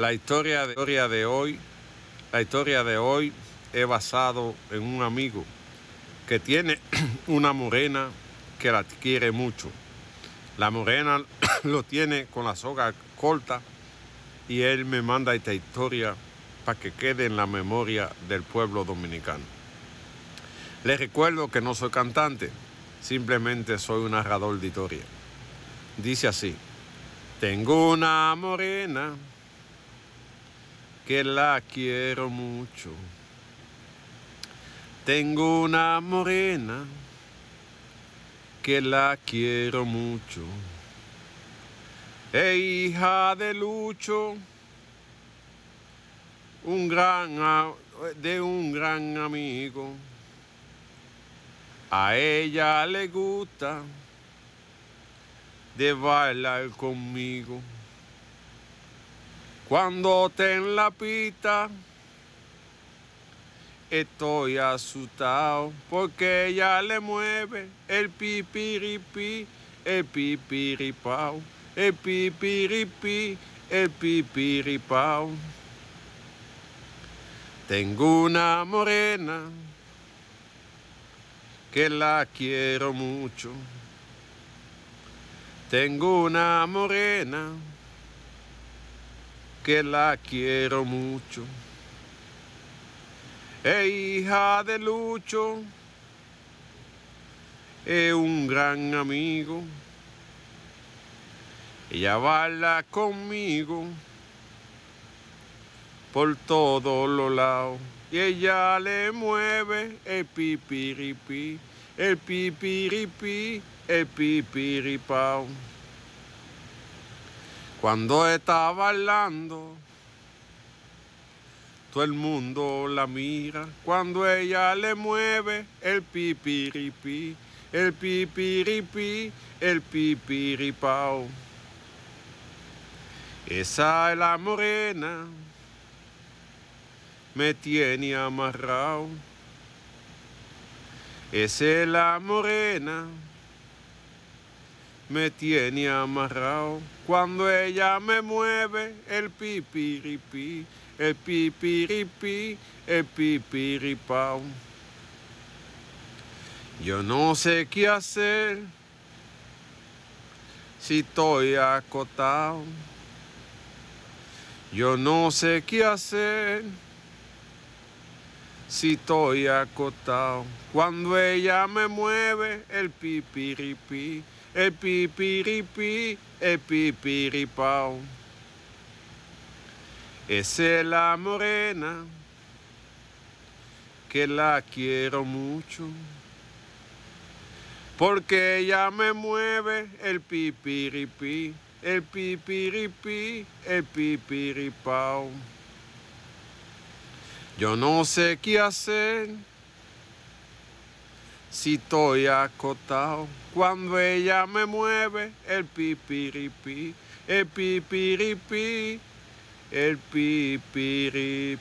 La historia de, hoy, la historia de hoy es basado en un amigo que tiene una morena que la quiere mucho. La morena lo tiene con la soga corta y él me manda esta historia para que quede en la memoria del pueblo dominicano. Les recuerdo que no soy cantante, simplemente soy un narrador de historia. Dice así, tengo una morena que la quiero mucho. Tengo una morena que la quiero mucho. E hija de Lucho, un gran de un gran amigo. A ella le gusta de bailar conmigo. Cuando te en la pita, estoy asustado porque ella le mueve el pipiripi, el pipiripao, el pipiripi, el pipiripao. Tengo una morena que la quiero mucho. Tengo una morena que la quiero mucho. E hija de Lucho, es un gran amigo. Ella baila conmigo por todos los lados. Y ella le mueve el pipiripi, el pipiripi, el pipiripao. Cuando está bailando, todo el mundo la mira. Cuando ella le mueve el pipiripi, el pipiripi, el pipiripao. Esa es la morena me tiene amarrado. Esa es la morena, me tiene amarrado. Cuando ella me mueve el pipiripi, el pipiripi, el pipiripao. Yo no sé qué hacer si estoy acotado. Yo no sé qué hacer si estoy acostado. Cuando ella me mueve el pipiripi, el pipiripi, el pipiripao. Es la morena que la quiero mucho. Porque ella me mueve el pipiripi, el pipiripi, el pipiripao. Yo no sé qué hacer si estoy acotado cuando ella me mueve el pipiripi, el pipiripi, el pipiripao.